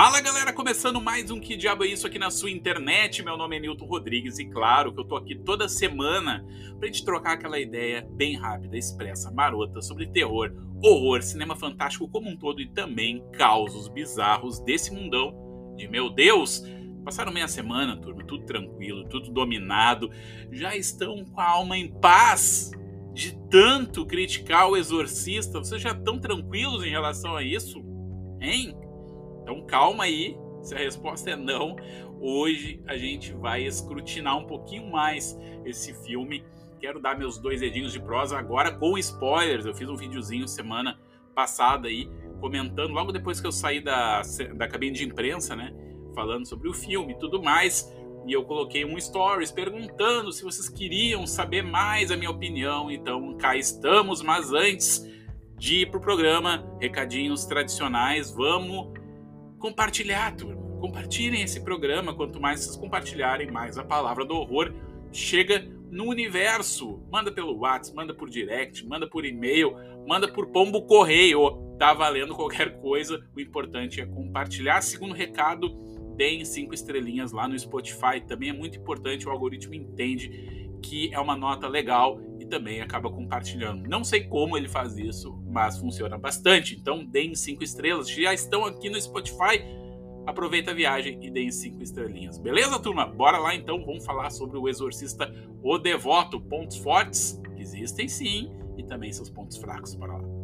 Fala galera, começando mais um Que Diabo é Isso aqui na sua internet. Meu nome é Nilton Rodrigues e claro que eu tô aqui toda semana pra gente trocar aquela ideia bem rápida, expressa, marota sobre terror, horror, cinema fantástico como um todo e também causos bizarros desse mundão de meu Deus. Passaram meia semana, turma, tudo tranquilo, tudo dominado, já estão com a alma em paz de tanto criticar o exorcista. Vocês já estão tranquilos em relação a isso? Hein? Então calma aí, se a resposta é não, hoje a gente vai escrutinar um pouquinho mais esse filme. Quero dar meus dois dedinhos de prosa agora com spoilers. Eu fiz um videozinho semana passada aí comentando, logo depois que eu saí da, da cabine de imprensa, né? Falando sobre o filme e tudo mais. E eu coloquei um stories perguntando se vocês queriam saber mais a minha opinião. Então cá estamos, mas antes de ir pro programa, recadinhos tradicionais, vamos compartilhar, turma. Compartilhem esse programa. Quanto mais vocês compartilharem, mais a palavra do horror chega no universo. Manda pelo WhatsApp, manda por direct, manda por e-mail, manda por pombo correio. Tá valendo qualquer coisa. O importante é compartilhar. Segundo recado, deem cinco estrelinhas lá no Spotify. Também é muito importante. O algoritmo entende que é uma nota legal também acaba compartilhando. Não sei como ele faz isso, mas funciona bastante. Então deem cinco estrelas. Já estão aqui no Spotify. Aproveita a viagem e deem cinco estrelinhas. Beleza, turma? Bora lá então. Vamos falar sobre o Exorcista O Devoto. Pontos fortes existem sim e também seus pontos fracos. Bora lá.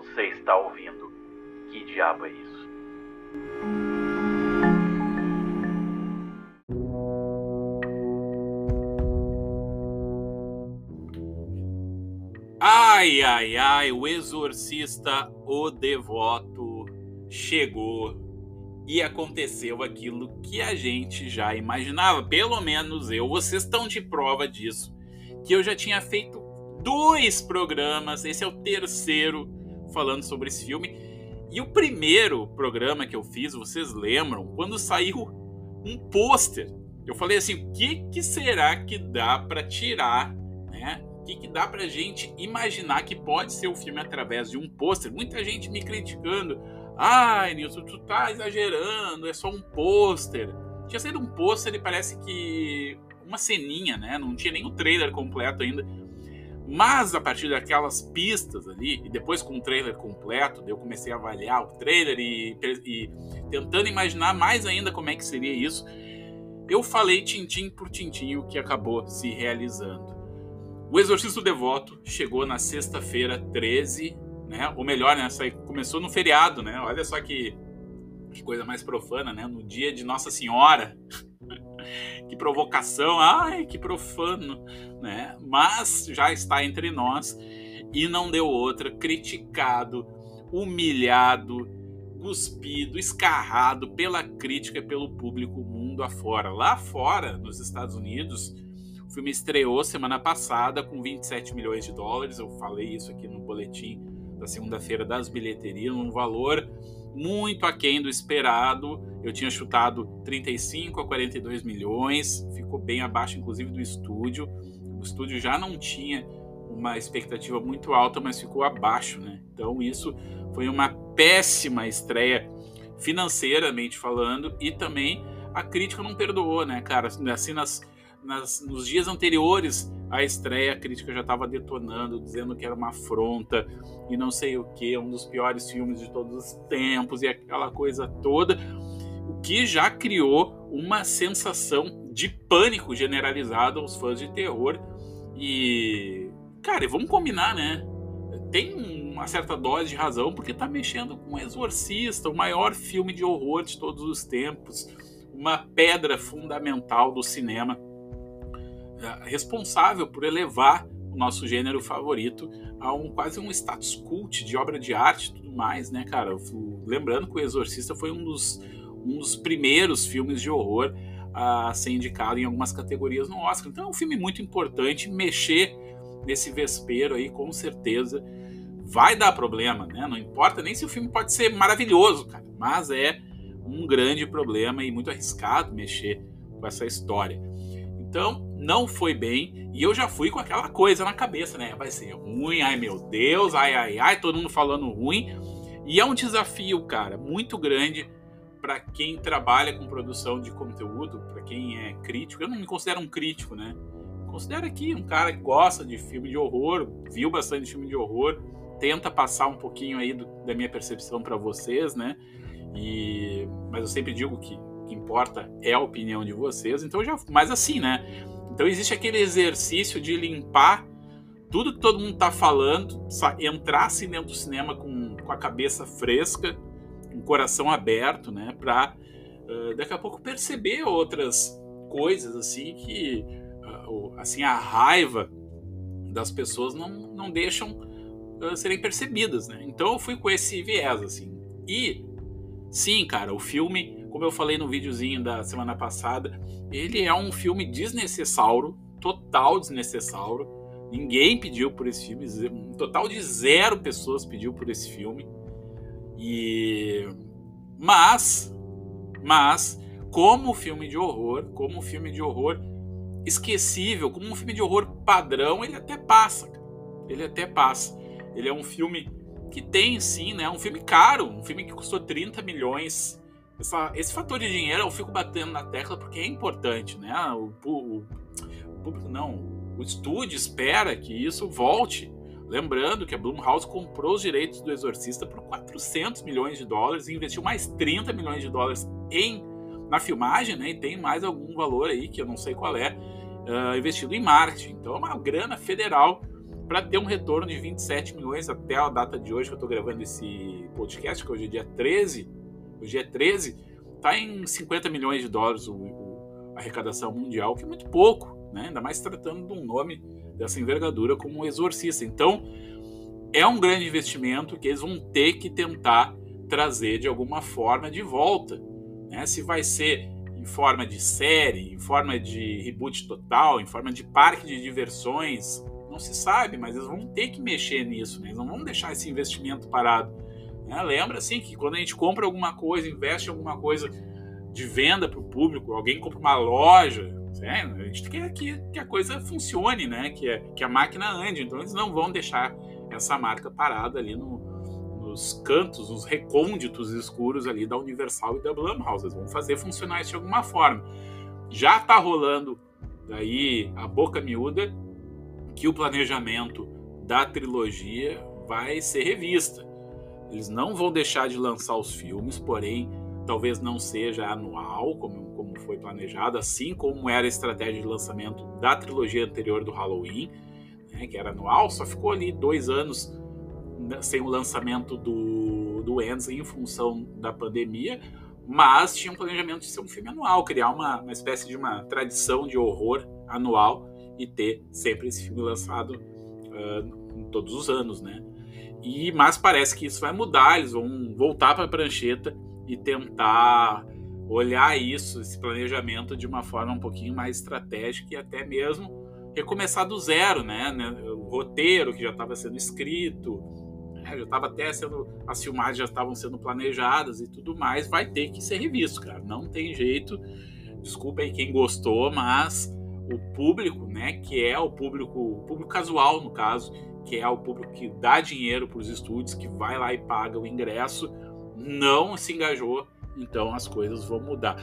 Você está ouvindo? Que diabo é isso? Ai, ai, ai, o exorcista, o devoto, chegou e aconteceu aquilo que a gente já imaginava. Pelo menos eu, vocês estão de prova disso. Que eu já tinha feito dois programas, esse é o terceiro, falando sobre esse filme. E o primeiro programa que eu fiz, vocês lembram, quando saiu um pôster. Eu falei assim: o que, que será que dá para tirar, né? O que, que dá pra gente imaginar que pode ser o filme através de um pôster? Muita gente me criticando. Ai, Nilson, tu tá exagerando, é só um pôster. Tinha sido um pôster e parece que uma ceninha, né? Não tinha nem o trailer completo ainda. Mas a partir daquelas pistas ali, e depois com o trailer completo, eu comecei a avaliar o trailer e, e tentando imaginar mais ainda como é que seria isso, eu falei tintim por tintim o que acabou se realizando. O Exorcista Devoto chegou na sexta-feira 13, né? Ou melhor, né? Começou no feriado, né? Olha só que, que coisa mais profana, né? No dia de Nossa Senhora. Que provocação, ai, que profano, né? Mas já está entre nós e não deu outra, criticado, humilhado, cuspido, escarrado pela crítica e pelo público mundo afora. Lá fora, nos Estados Unidos, o filme estreou semana passada com 27 milhões de dólares. Eu falei isso aqui no boletim da segunda-feira das bilheterias, um valor muito aquém do esperado. Eu tinha chutado 35 a 42 milhões, ficou bem abaixo, inclusive, do estúdio. O estúdio já não tinha uma expectativa muito alta, mas ficou abaixo, né? Então, isso foi uma péssima estreia financeiramente falando e também a crítica não perdoou, né, cara? Assim, nas nas, nos dias anteriores à estreia, a crítica já estava detonando, dizendo que era uma afronta e não sei o que, um dos piores filmes de todos os tempos e aquela coisa toda, o que já criou uma sensação de pânico generalizado aos fãs de terror. E, cara, vamos combinar, né? Tem uma certa dose de razão, porque tá mexendo com o Exorcista, o maior filme de horror de todos os tempos, uma pedra fundamental do cinema responsável por elevar o nosso gênero favorito a um quase um status cult de obra de arte e tudo mais, né, cara? Lembrando que o Exorcista foi um dos, um dos primeiros filmes de horror a ser indicado em algumas categorias no Oscar. Então é um filme muito importante. Mexer nesse vespeiro aí, com certeza, vai dar problema, né? Não importa nem se o filme pode ser maravilhoso, cara, mas é um grande problema e muito arriscado mexer com essa história. Então, não foi bem. E eu já fui com aquela coisa na cabeça, né? Vai ser ruim, ai meu Deus, ai ai ai, todo mundo falando ruim. E é um desafio, cara, muito grande para quem trabalha com produção de conteúdo, para quem é crítico. Eu não me considero um crítico, né? Considero aqui um cara que gosta de filme de horror, viu bastante filme de horror, tenta passar um pouquinho aí do, da minha percepção para vocês, né? E mas eu sempre digo que o que importa é a opinião de vocês. Então já, mas assim, né? Então existe aquele exercício de limpar tudo que todo mundo está falando, entrar assim dentro do cinema com, com a cabeça fresca, com o coração aberto, né, para uh, daqui a pouco perceber outras coisas assim que uh, assim a raiva das pessoas não, não deixam uh, serem percebidas, né? Então eu fui com esse viés assim. E sim, cara, o filme, como eu falei no videozinho da semana passada, ele é um filme desnecessário, total desnecessário Ninguém pediu por esse filme, um total de zero pessoas pediu por esse filme. E mas, mas como filme de horror, como filme de horror esquecível, como um filme de horror padrão, ele até passa. Ele até passa. Ele é um filme que tem sim, né? Um filme caro, um filme que custou 30 milhões. Esse fator de dinheiro eu fico batendo na tecla porque é importante, né? O, o, o público não, o estúdio espera que isso volte. Lembrando que a Blumhouse comprou os direitos do Exorcista por 400 milhões de dólares e investiu mais 30 milhões de dólares em na filmagem, né? E tem mais algum valor aí que eu não sei qual é uh, investido em marketing. Então é uma grana federal para ter um retorno de 27 milhões até a data de hoje que eu estou gravando esse podcast, que hoje é dia 13. Hoje é 13, tá em 50 milhões de dólares o, o, a arrecadação mundial, que é muito pouco né? ainda mais tratando de um nome dessa envergadura como um exorcista. Então, é um grande investimento que eles vão ter que tentar trazer de alguma forma de volta. Né? Se vai ser em forma de série, em forma de reboot total, em forma de parque de diversões, não se sabe, mas eles vão ter que mexer nisso, né? eles não vão deixar esse investimento parado. Né? Lembra assim que quando a gente compra alguma coisa, investe em alguma coisa de venda para o público, alguém compra uma loja, é, a gente quer que, que a coisa funcione, né? Que, que a máquina ande. Então eles não vão deixar essa marca parada ali no, nos cantos, nos recônditos escuros ali da Universal e da Blumhouse. Eles vão fazer funcionar isso de alguma forma. Já está rolando daí a boca miúda que o planejamento da trilogia vai ser revista. Eles não vão deixar de lançar os filmes, porém talvez não seja anual, como, como foi planejado, assim como era a estratégia de lançamento da trilogia anterior do Halloween, né, que era anual, só ficou ali dois anos né, sem o lançamento do, do Enzo em função da pandemia, mas tinha um planejamento de ser um filme anual, criar uma, uma espécie de uma tradição de horror anual e ter sempre esse filme lançado uh, todos os anos, né? E, mas parece que isso vai mudar, eles vão voltar para a prancheta e tentar olhar isso, esse planejamento de uma forma um pouquinho mais estratégica e até mesmo recomeçar do zero, né? né o roteiro que já estava sendo escrito, né? já estava até sendo as filmagens já estavam sendo planejadas e tudo mais, vai ter que ser revisto, cara. Não tem jeito. Desculpa aí quem gostou, mas o público, né, que é o público, o público casual no caso, que é o público que dá dinheiro para os estúdios, que vai lá e paga o ingresso, não se engajou, então as coisas vão mudar.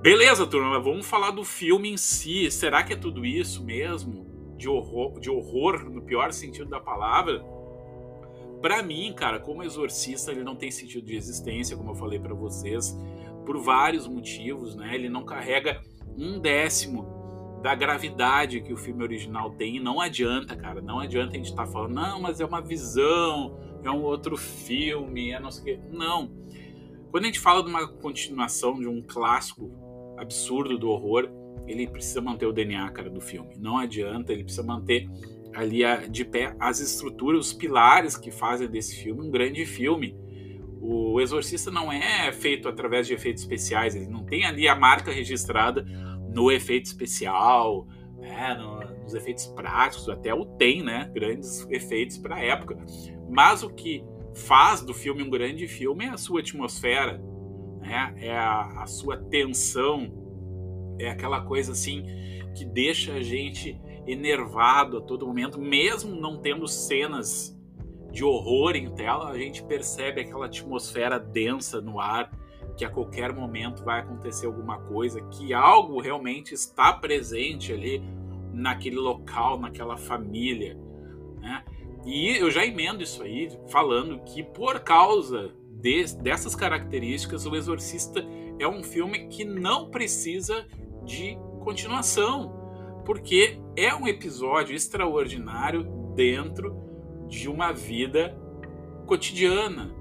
Beleza, turma, vamos falar do filme em si. Será que é tudo isso mesmo? De horror, de horror no pior sentido da palavra? Para mim, cara, como exorcista, ele não tem sentido de existência, como eu falei para vocês, por vários motivos, né? Ele não carrega um décimo da gravidade que o filme original tem. E não adianta, cara, não adianta a gente estar tá falando, não, mas é uma visão, é um outro filme, é não sei o quê. Não. Quando a gente fala de uma continuação de um clássico absurdo do horror, ele precisa manter o DNA, cara, do filme. Não adianta, ele precisa manter ali de pé as estruturas, os pilares que fazem desse filme um grande filme. O Exorcista não é feito através de efeitos especiais, ele não tem ali a marca registrada no efeito especial, né, no, nos efeitos práticos, até o tem, né, grandes efeitos para a época. Mas o que faz do filme um grande filme é a sua atmosfera, né? é a, a sua tensão, é aquela coisa assim que deixa a gente enervado a todo momento, mesmo não tendo cenas de horror em tela, a gente percebe aquela atmosfera densa no ar, que a qualquer momento vai acontecer alguma coisa, que algo realmente está presente ali naquele local, naquela família, né? E eu já emendo isso aí falando que por causa de, dessas características, O Exorcista é um filme que não precisa de continuação, porque é um episódio extraordinário dentro de uma vida cotidiana,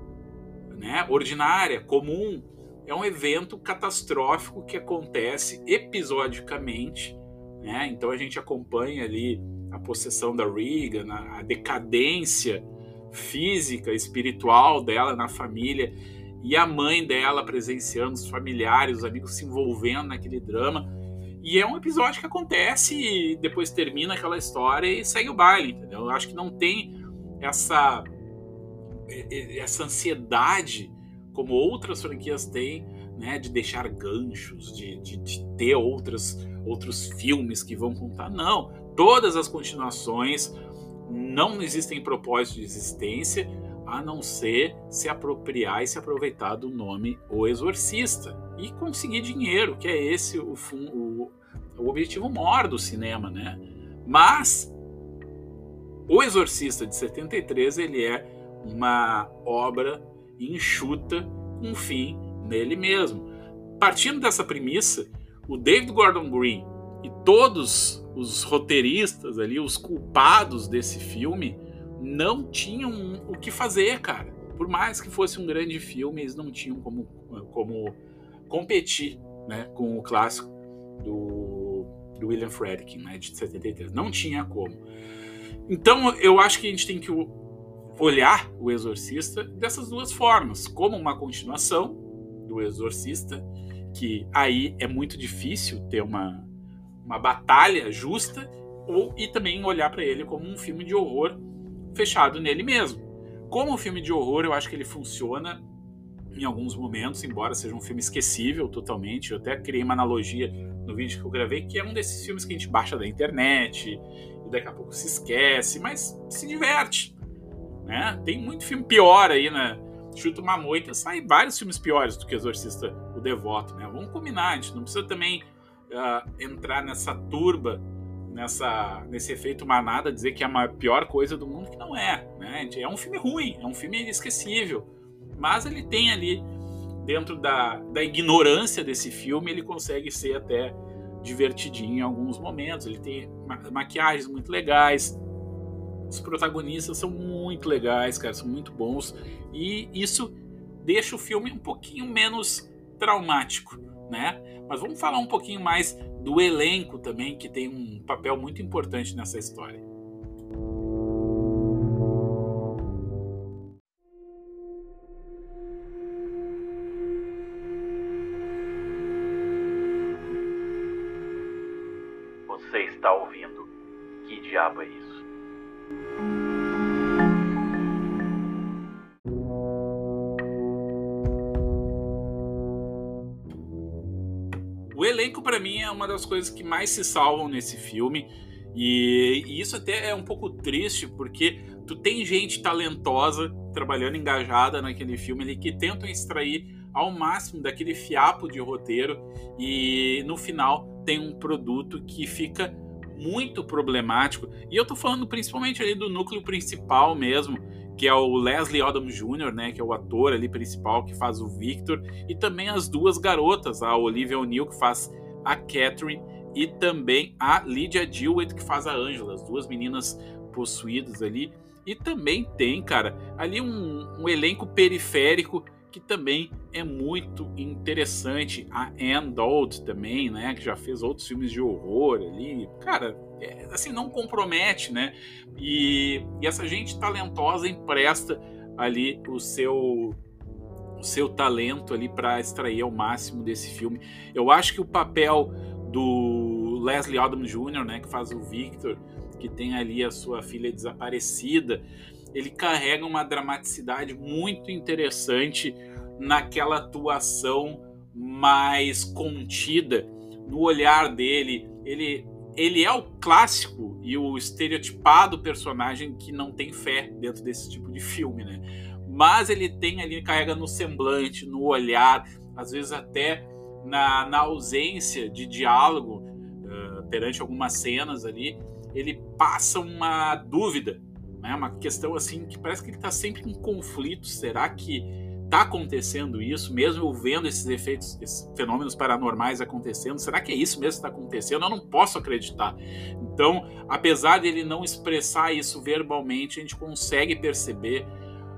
né? ordinária, comum. É um evento catastrófico que acontece episodicamente. Né? Então a gente acompanha ali a possessão da Regan, a decadência física, espiritual dela na família e a mãe dela presenciando os familiares, os amigos se envolvendo naquele drama. E é um episódio que acontece e depois termina aquela história e segue o baile, entendeu? Eu acho que não tem essa essa ansiedade como outras franquias têm, né, de deixar ganchos, de, de, de ter outras, outros filmes que vão contar. Não, todas as continuações não existem propósito de existência a não ser se apropriar e se aproveitar do nome O Exorcista e conseguir dinheiro, que é esse o, o, o objetivo maior do cinema, né? Mas O Exorcista de 73 ele é uma obra enxuta um fim nele mesmo. Partindo dessa premissa, o David Gordon Green e todos os roteiristas ali, os culpados desse filme, não tinham o que fazer, cara. Por mais que fosse um grande filme, eles não tinham como, como competir né, com o clássico do, do William Friedkin, né, de 73. Não tinha como. Então eu acho que a gente tem que olhar o Exorcista dessas duas formas, como uma continuação do Exorcista, que aí é muito difícil ter uma, uma batalha justa, ou e também olhar para ele como um filme de horror fechado nele mesmo. Como um filme de horror, eu acho que ele funciona em alguns momentos, embora seja um filme esquecível totalmente. Eu até criei uma analogia no vídeo que eu gravei, que é um desses filmes que a gente baixa da internet e daqui a pouco se esquece, mas se diverte. Né? Tem muito filme pior aí, né? Chuta uma moita, sai vários filmes piores do que Exorcista o Devoto, né? Vamos combinar, a gente não precisa também uh, entrar nessa turba, nessa, nesse efeito manada, dizer que é a pior coisa do mundo, que não é. Né? É um filme ruim, é um filme inesquecível. Mas ele tem ali, dentro da, da ignorância desse filme, ele consegue ser até divertidinho em alguns momentos. Ele tem ma maquiagens muito legais. Os protagonistas são muito legais, cara, são muito bons. E isso deixa o filme um pouquinho menos traumático, né? Mas vamos falar um pouquinho mais do elenco também, que tem um papel muito importante nessa história. Você está ouvindo? Que diabo é isso? Elenco, para mim, é uma das coisas que mais se salvam nesse filme. E, e, isso até é um pouco triste, porque tu tem gente talentosa trabalhando engajada naquele filme ali que tentam extrair ao máximo daquele fiapo de roteiro e no final tem um produto que fica muito problemático. E eu tô falando principalmente ali do núcleo principal mesmo, que é o Leslie Odom Jr., né, que é o ator ali principal que faz o Victor, e também as duas garotas, a Olivia O'Neill que faz a Catherine e também a Lydia Dewitt que faz a Angela, as duas meninas possuídas ali. E também tem, cara, ali um, um elenco periférico que também é muito interessante. A Anne Dold também, né, que já fez outros filmes de horror ali. Cara, é, assim, não compromete, né? E, e essa gente talentosa empresta ali o seu o seu talento ali para extrair ao máximo desse filme. Eu acho que o papel do Leslie Odom Jr., né, que faz o Victor, que tem ali a sua filha desaparecida, ele carrega uma dramaticidade muito interessante naquela atuação mais contida no olhar dele. Ele, ele é o clássico e o estereotipado personagem que não tem fé dentro desse tipo de filme, né? Mas ele tem ali, carrega no semblante, no olhar, às vezes até na, na ausência de diálogo uh, perante algumas cenas ali, ele passa uma dúvida, né? uma questão assim que parece que ele está sempre em conflito. Será que está acontecendo isso, mesmo vendo esses efeitos, esses fenômenos paranormais acontecendo? Será que é isso mesmo que está acontecendo? Eu não posso acreditar. Então, apesar de ele não expressar isso verbalmente, a gente consegue perceber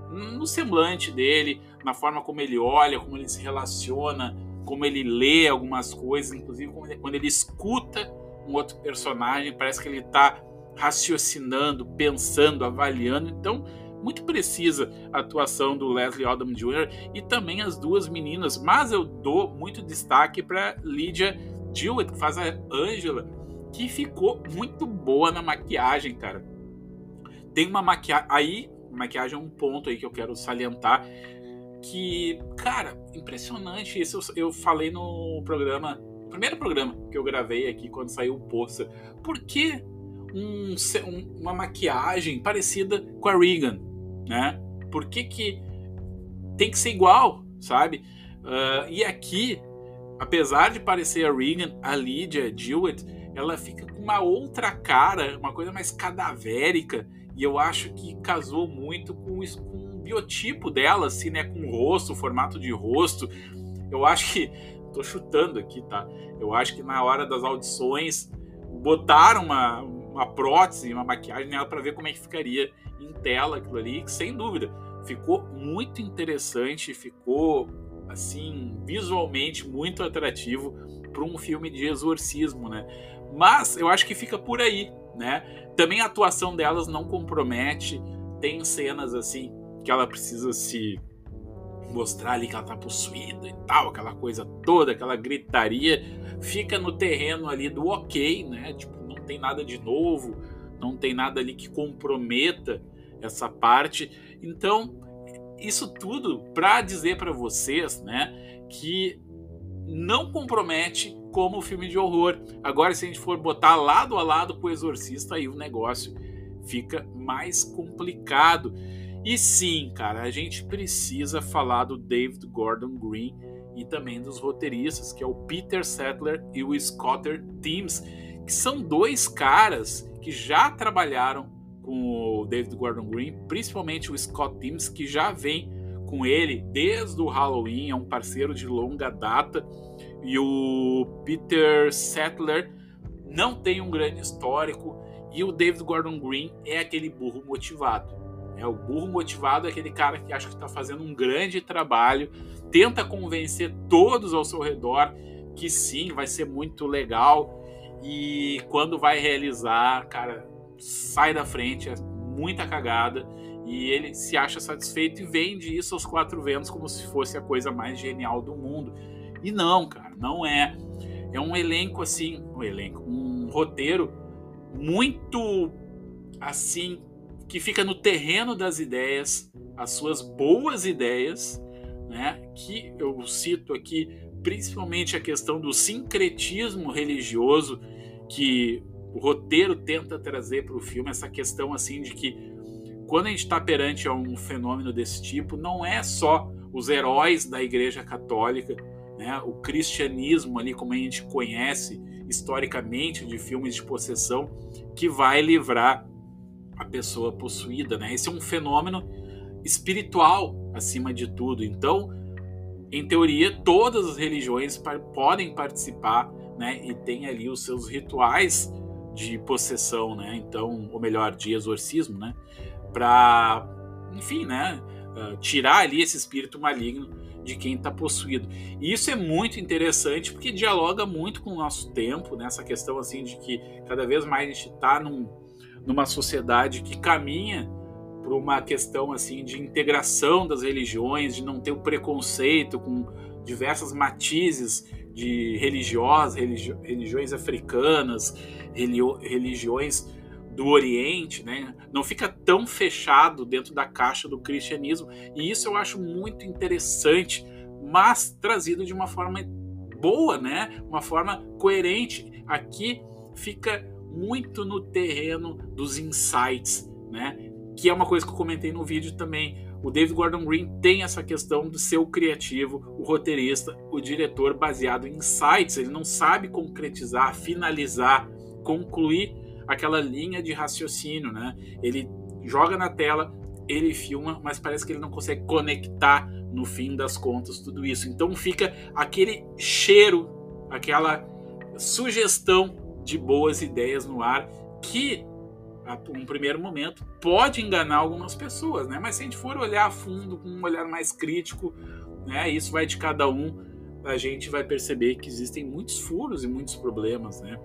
no semblante dele, na forma como ele olha, como ele se relaciona, como ele lê algumas coisas, inclusive quando ele escuta um outro personagem, parece que ele está raciocinando, pensando, avaliando. Então, muito precisa a atuação do Leslie Odom Jr. e também as duas meninas, mas eu dou muito destaque para Lydia Jewett, que faz a Angela, que ficou muito boa na maquiagem, cara. Tem uma maquiagem. Aí, maquiagem é um ponto aí que eu quero salientar. Que, cara, impressionante. Isso eu, eu falei no programa. Primeiro programa que eu gravei aqui quando saiu o Poça. Por que um, uma maquiagem parecida com a Regan? né? Por que, que tem que ser igual, sabe? Uh, e aqui, apesar de parecer a Regan, a Lydia, Jewett, ela fica com uma outra cara, uma coisa mais cadavérica, e eu acho que casou muito com, isso, com o biotipo dela, assim, né? Com o rosto, o formato de rosto. Eu acho que. Tô chutando aqui, tá? Eu acho que na hora das audições botaram uma, uma prótese, uma maquiagem nela para ver como é que ficaria em tela aquilo ali, que sem dúvida ficou muito interessante, ficou assim visualmente muito atrativo para um filme de exorcismo, né? Mas eu acho que fica por aí, né? Também a atuação delas não compromete, tem cenas assim que ela precisa se mostrar ali que ela tá possuída e tal, aquela coisa toda, aquela gritaria, fica no terreno ali do ok, né? Tipo, tem nada de novo, não tem nada ali que comprometa essa parte. Então, isso tudo para dizer para vocês, né, que não compromete como filme de horror. Agora, se a gente for botar lado a lado com o Exorcista, aí o negócio fica mais complicado. E sim, cara, a gente precisa falar do David Gordon Green e também dos roteiristas, que é o Peter Settler e o Scotter Teams, que são dois caras que já trabalharam com o David Gordon Green, principalmente o Scott Teams, que já vem com ele desde o Halloween, é um parceiro de longa data, e o Peter Settler não tem um grande histórico, e o David Gordon Green é aquele burro motivado. É, o burro motivado é aquele cara que acha que está fazendo um grande trabalho, tenta convencer todos ao seu redor que sim, vai ser muito legal, e quando vai realizar, cara, sai da frente, é muita cagada. E ele se acha satisfeito e vende isso aos quatro ventos como se fosse a coisa mais genial do mundo. E não, cara, não é. É um elenco assim, um elenco, um roteiro muito assim que fica no terreno das ideias, as suas boas ideias, né? Que eu cito aqui principalmente a questão do sincretismo religioso que o roteiro tenta trazer para o filme essa questão assim de que quando a gente está perante a um fenômeno desse tipo, não é só os heróis da Igreja Católica, né, o cristianismo ali como a gente conhece historicamente de filmes de possessão, que vai livrar a pessoa possuída, né? Esse é um fenômeno espiritual acima de tudo. Então, em teoria, todas as religiões podem participar, né? E tem ali os seus rituais de possessão, né? Então, ou melhor, de exorcismo, né? Para, enfim, né? Uh, tirar ali esse espírito maligno de quem está possuído. E isso é muito interessante porque dialoga muito com o nosso tempo, né? Essa questão assim de que cada vez mais a gente está num, numa sociedade que caminha para uma questão assim de integração das religiões, de não ter o preconceito com diversas matizes de religiosas, religi religiões africanas, religiões do Oriente, né? Não fica tão fechado dentro da caixa do cristianismo. E isso eu acho muito interessante, mas trazido de uma forma boa, né? Uma forma coerente. Aqui fica muito no terreno dos insights, né? Que é uma coisa que eu comentei no vídeo também. O David Gordon Green tem essa questão do seu criativo, o roteirista, o diretor baseado em insights. Ele não sabe concretizar, finalizar, concluir aquela linha de raciocínio, né? Ele joga na tela, ele filma, mas parece que ele não consegue conectar no fim das contas tudo isso. Então fica aquele cheiro, aquela sugestão de boas ideias no ar que um primeiro momento pode enganar algumas pessoas, né? Mas se a gente for olhar a fundo com um olhar mais crítico, né? Isso vai de cada um, a gente vai perceber que existem muitos furos e muitos problemas, né?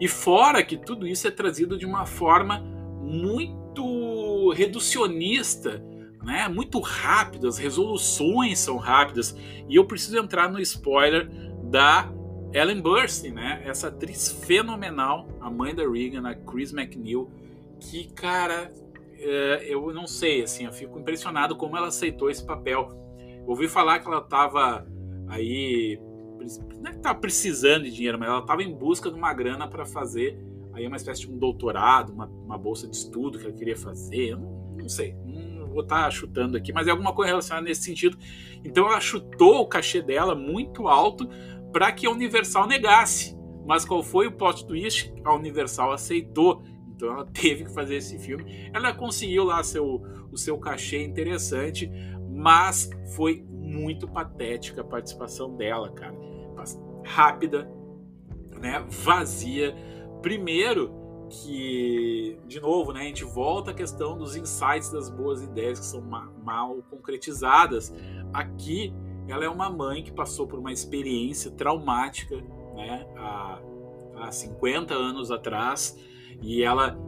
E fora que tudo isso é trazido de uma forma muito reducionista, né? Muito rápido, as resoluções são rápidas. E eu preciso entrar no spoiler da Ellen Burstyn, né? Essa atriz fenomenal, a mãe da Regan, a Chris McNeil, que, cara, é, eu não sei, assim, eu fico impressionado como ela aceitou esse papel. ouvi falar que ela estava aí não é que estava precisando de dinheiro, mas ela estava em busca de uma grana para fazer aí uma espécie de um doutorado, uma, uma, bolsa de estudo que ela queria fazer. Não, não sei, não vou estar tá chutando aqui, mas é alguma coisa relacionada nesse sentido. Então ela chutou o cachê dela muito alto para que a Universal negasse. Mas qual foi o plot twist? A Universal aceitou. Então ela teve que fazer esse filme. Ela conseguiu lá seu, o seu cachê interessante, mas foi muito patética a participação dela, cara. Rápida, né? Vazia. Primeiro que, de novo, né, a gente volta à questão dos insights das boas ideias que são ma mal concretizadas. Aqui, ela é uma mãe que passou por uma experiência traumática, né, há, há 50 anos atrás, e ela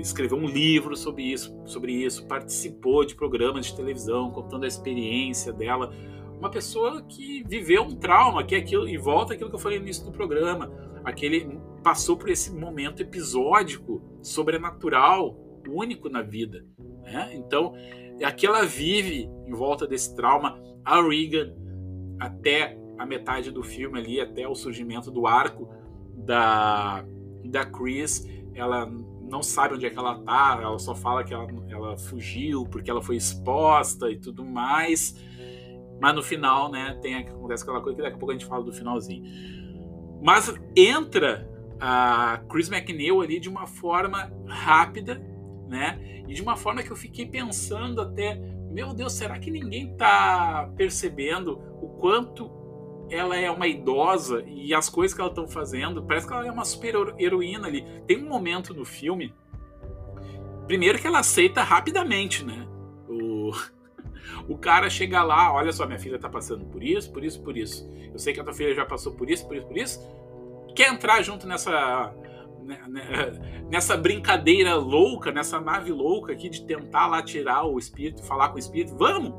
escreveu um livro sobre isso, sobre isso, participou de programas de televisão contando a experiência dela. Uma pessoa que viveu um trauma, que é aquilo, e volta aquilo que eu falei no início do programa, aquele passou por esse momento episódico, sobrenatural, único na vida. Né? Então, aqui ela vive em volta desse trauma. A Regan, até a metade do filme ali, até o surgimento do arco da, da Chris, ela não sabe onde é que ela tá, ela só fala que ela, ela fugiu porque ela foi exposta e tudo mais. Mas no final, né, tem acontece aquela coisa que daqui a pouco a gente fala do finalzinho. Mas entra a Chris McNeil ali de uma forma rápida, né? E de uma forma que eu fiquei pensando até, meu Deus, será que ninguém tá percebendo o quanto ela é uma idosa e as coisas que ela estão fazendo, parece que ela é uma super heroína ali. Tem um momento no filme, primeiro que ela aceita rapidamente, né? O, o cara chega lá, olha só, minha filha tá passando por isso, por isso, por isso. Eu sei que a tua filha já passou por isso, por isso, por isso. Quer entrar junto nessa nessa brincadeira louca, nessa nave louca aqui de tentar lá tirar o espírito, falar com o espírito? Vamos!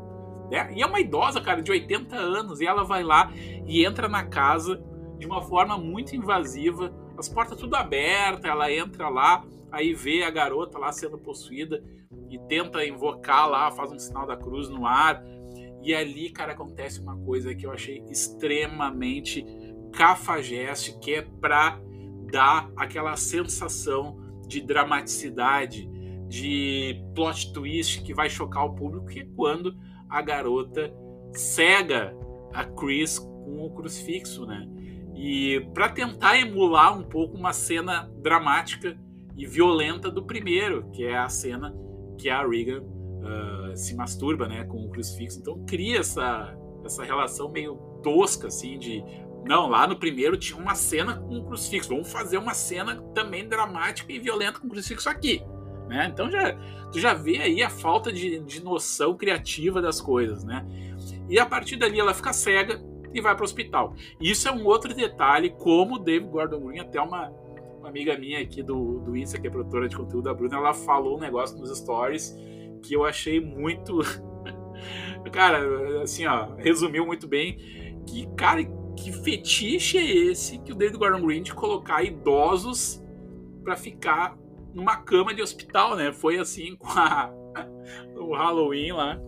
Né? E é uma idosa, cara, de 80 anos, e ela vai lá e entra na casa de uma forma muito invasiva, as portas tudo abertas, ela entra lá, aí vê a garota lá sendo possuída e tenta invocar lá, faz um sinal da cruz no ar. E ali, cara, acontece uma coisa que eu achei extremamente cafajeste, que é pra dar aquela sensação de dramaticidade, de plot twist que vai chocar o público, que é quando a garota cega a Chris com o crucifixo, né? E para tentar emular um pouco uma cena dramática e violenta do primeiro, que é a cena que a Regan uh, se masturba, né, com o crucifixo. Então cria essa essa relação meio tosca assim de não, lá no primeiro tinha uma cena com o crucifixo. Vamos fazer uma cena também dramática e violenta com o crucifixo aqui. Né? Então já, tu já vê aí a falta de, de noção criativa das coisas, né? E a partir dali ela fica cega e vai para o hospital. Isso é um outro detalhe, como o David Gordon Green, até uma, uma amiga minha aqui do, do Insta, que é produtora de conteúdo da Bruna, ela falou um negócio nos stories que eu achei muito. cara, assim, ó, resumiu muito bem. Que, cara, que fetiche é esse que o David Gordon Green de colocar idosos para ficar numa cama de hospital, né? Foi assim com a, o Halloween lá.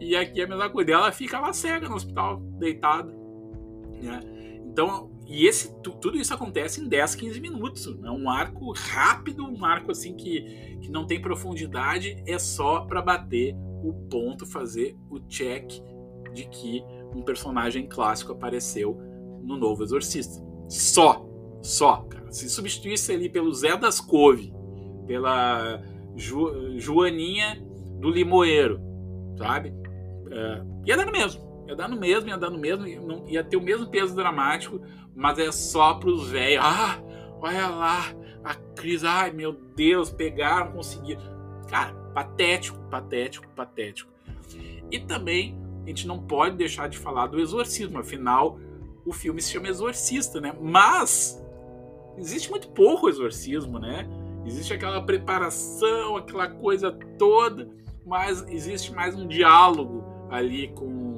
E aqui a mesma coisa. Ela fica lá cega no hospital, deitada. Né? Então, e esse, tudo isso acontece em 10, 15 minutos. É né? um arco rápido, um arco assim que, que não tem profundidade, é só para bater o ponto, fazer o check de que um personagem clássico apareceu no novo Exorcista. Só, só, cara. Se substituísse ali pelo Zé das Cove, pela Ju, Joaninha do Limoeiro, sabe? É, ia dar no mesmo. Ia dar no mesmo, ia dar no mesmo, ia ter o mesmo peso dramático, mas é só pros velhos. Ah, olha lá, a Cris, ai meu Deus, pegaram, conseguiram. Cara, patético, patético, patético. E também a gente não pode deixar de falar do exorcismo, afinal, o filme se chama Exorcista, né? Mas existe muito pouco exorcismo, né? Existe aquela preparação, aquela coisa toda, mas existe mais um diálogo ali com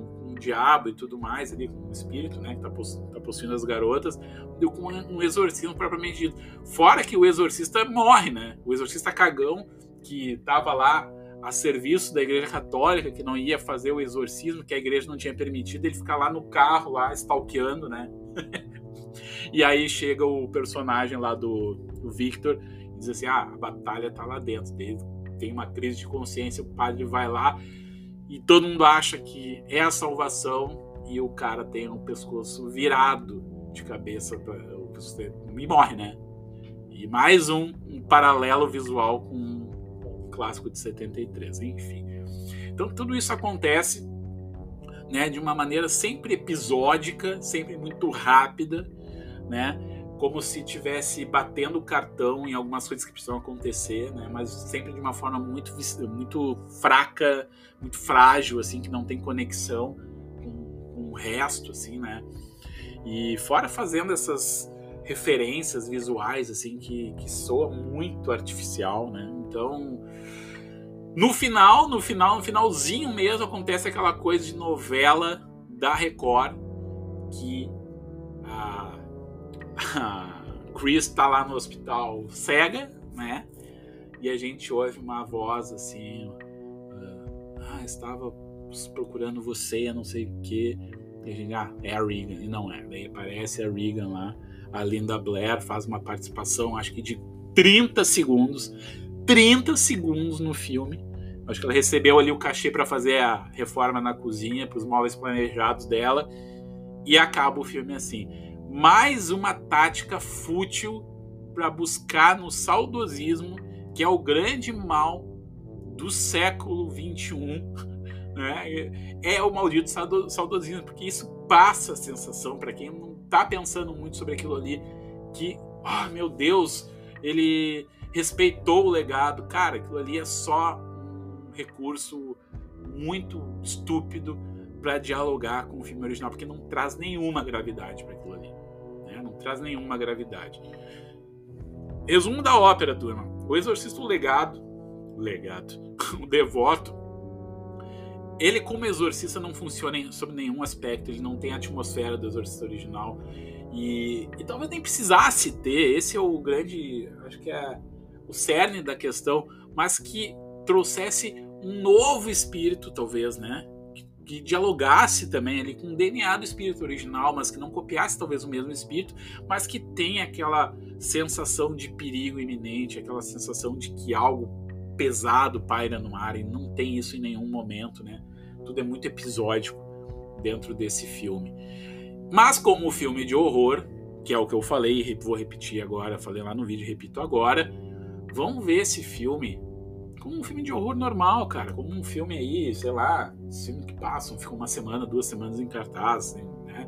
diabo e tudo mais, ali, com o espírito, né, que tá, possu tá possuindo as garotas, do com um exorcismo propriamente dito. Fora que o exorcista morre, né? O exorcista cagão, que tava lá a serviço da igreja católica, que não ia fazer o exorcismo, que a igreja não tinha permitido, ele fica lá no carro, lá, stalkeando, né? e aí chega o personagem lá do, do Victor e diz assim: ah, a batalha tá lá dentro. Ele tem uma crise de consciência, o padre vai lá e todo mundo acha que é a salvação e o cara tem um pescoço virado de cabeça para e morre, né? E mais um, um paralelo visual com clássico de 73, enfim. Então tudo isso acontece né, de uma maneira sempre episódica, sempre muito rápida, né? como se tivesse batendo o cartão em algumas coisas que precisam acontecer, né? Mas sempre de uma forma muito muito fraca, muito frágil, assim, que não tem conexão com, com o resto, assim, né? E fora fazendo essas referências visuais, assim, que, que soa muito artificial, né? Então, no final, no final, no finalzinho mesmo, acontece aquela coisa de novela da Record que a a Chris tá lá no hospital cega, né? E a gente ouve uma voz assim: Ah, estava procurando você, não sei o quê. E a gente, ah, é a Regan. E não é. Daí aparece a Regan lá. A Linda Blair faz uma participação, acho que de 30 segundos. 30 segundos no filme. Acho que ela recebeu ali o cachê para fazer a reforma na cozinha, para os móveis planejados dela. E acaba o filme assim mais uma tática fútil para buscar no saudosismo, que é o grande mal do século 21, né? é o maldito saudosismo, porque isso passa a sensação para quem não está pensando muito sobre aquilo ali, que, oh meu Deus, ele respeitou o legado. Cara, aquilo ali é só um recurso muito estúpido para dialogar com o filme original, porque não traz nenhuma gravidade para aquilo ali não traz nenhuma gravidade. Resumo da ópera, turma. O Exorcista, o legado, legado, o devoto, ele como exorcista não funciona sob nenhum aspecto, ele não tem a atmosfera do exorcista original e, e talvez nem precisasse ter, esse é o grande, acho que é o cerne da questão, mas que trouxesse um novo espírito, talvez, né? que dialogasse também ali com o DNA do espírito original, mas que não copiasse talvez o mesmo espírito, mas que tenha aquela sensação de perigo iminente, aquela sensação de que algo pesado paira no ar e não tem isso em nenhum momento, né? Tudo é muito episódico dentro desse filme. Mas como o filme de horror, que é o que eu falei e vou repetir agora, falei lá no vídeo, repito agora, vamos ver esse filme como um filme de horror normal, cara. Como um filme aí, sei lá, filme que passa, fica uma semana, duas semanas em cartaz, né?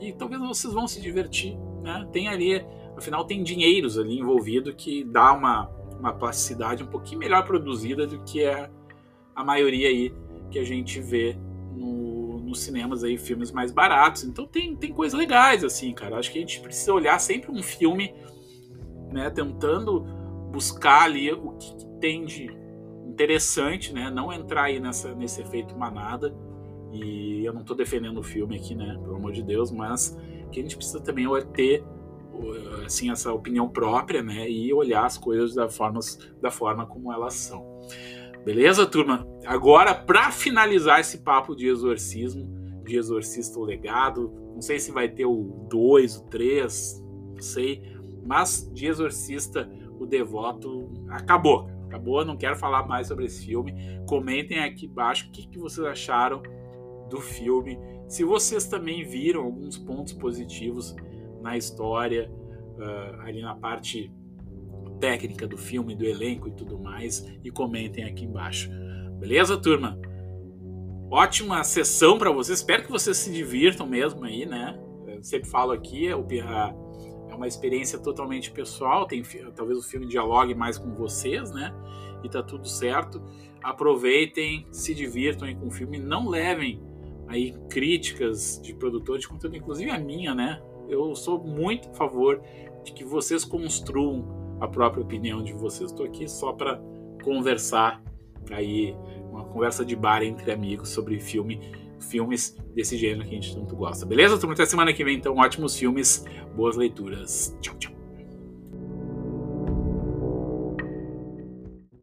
E talvez vocês vão se divertir, né? Tem ali, afinal, tem dinheiros ali envolvido que dá uma, uma plasticidade um pouquinho melhor produzida do que é a maioria aí que a gente vê no, nos cinemas aí, filmes mais baratos. Então tem, tem coisas legais, assim, cara. Acho que a gente precisa olhar sempre um filme, né? Tentando buscar ali o que, tem de interessante, né? Não entrar aí nessa, nesse efeito manada. E eu não estou defendendo o filme aqui, né? Pelo amor de Deus, mas que a gente precisa também ter assim essa opinião própria, né? E olhar as coisas da forma, da forma como elas são. Beleza, turma? Agora, para finalizar esse papo de exorcismo, de exorcista legado, Não sei se vai ter o 2, o 3, não sei. Mas de Exorcista, o Devoto acabou. Acabou, não quero falar mais sobre esse filme. Comentem aqui embaixo o que, que vocês acharam do filme. Se vocês também viram alguns pontos positivos na história, uh, ali na parte técnica do filme, do elenco e tudo mais, e comentem aqui embaixo. Beleza, turma? Ótima sessão para vocês. Espero que vocês se divirtam mesmo aí, né? Eu sempre falo aqui, é, é uma experiência totalmente pessoal. Tem, talvez o filme dialogue mais com vocês, né? E tá tudo certo. Aproveitem, se divirtam aí com o filme. Não levem aí críticas de produtores de conteúdo, inclusive a minha, né? Eu sou muito a favor de que vocês construam a própria opinião de vocês. Estou aqui só para conversar aí, uma conversa de bar entre amigos sobre filme, filmes desse gênero que a gente tanto gosta. Beleza? Turma, até semana que vem, então. Ótimos filmes, boas leituras. Tchau, tchau.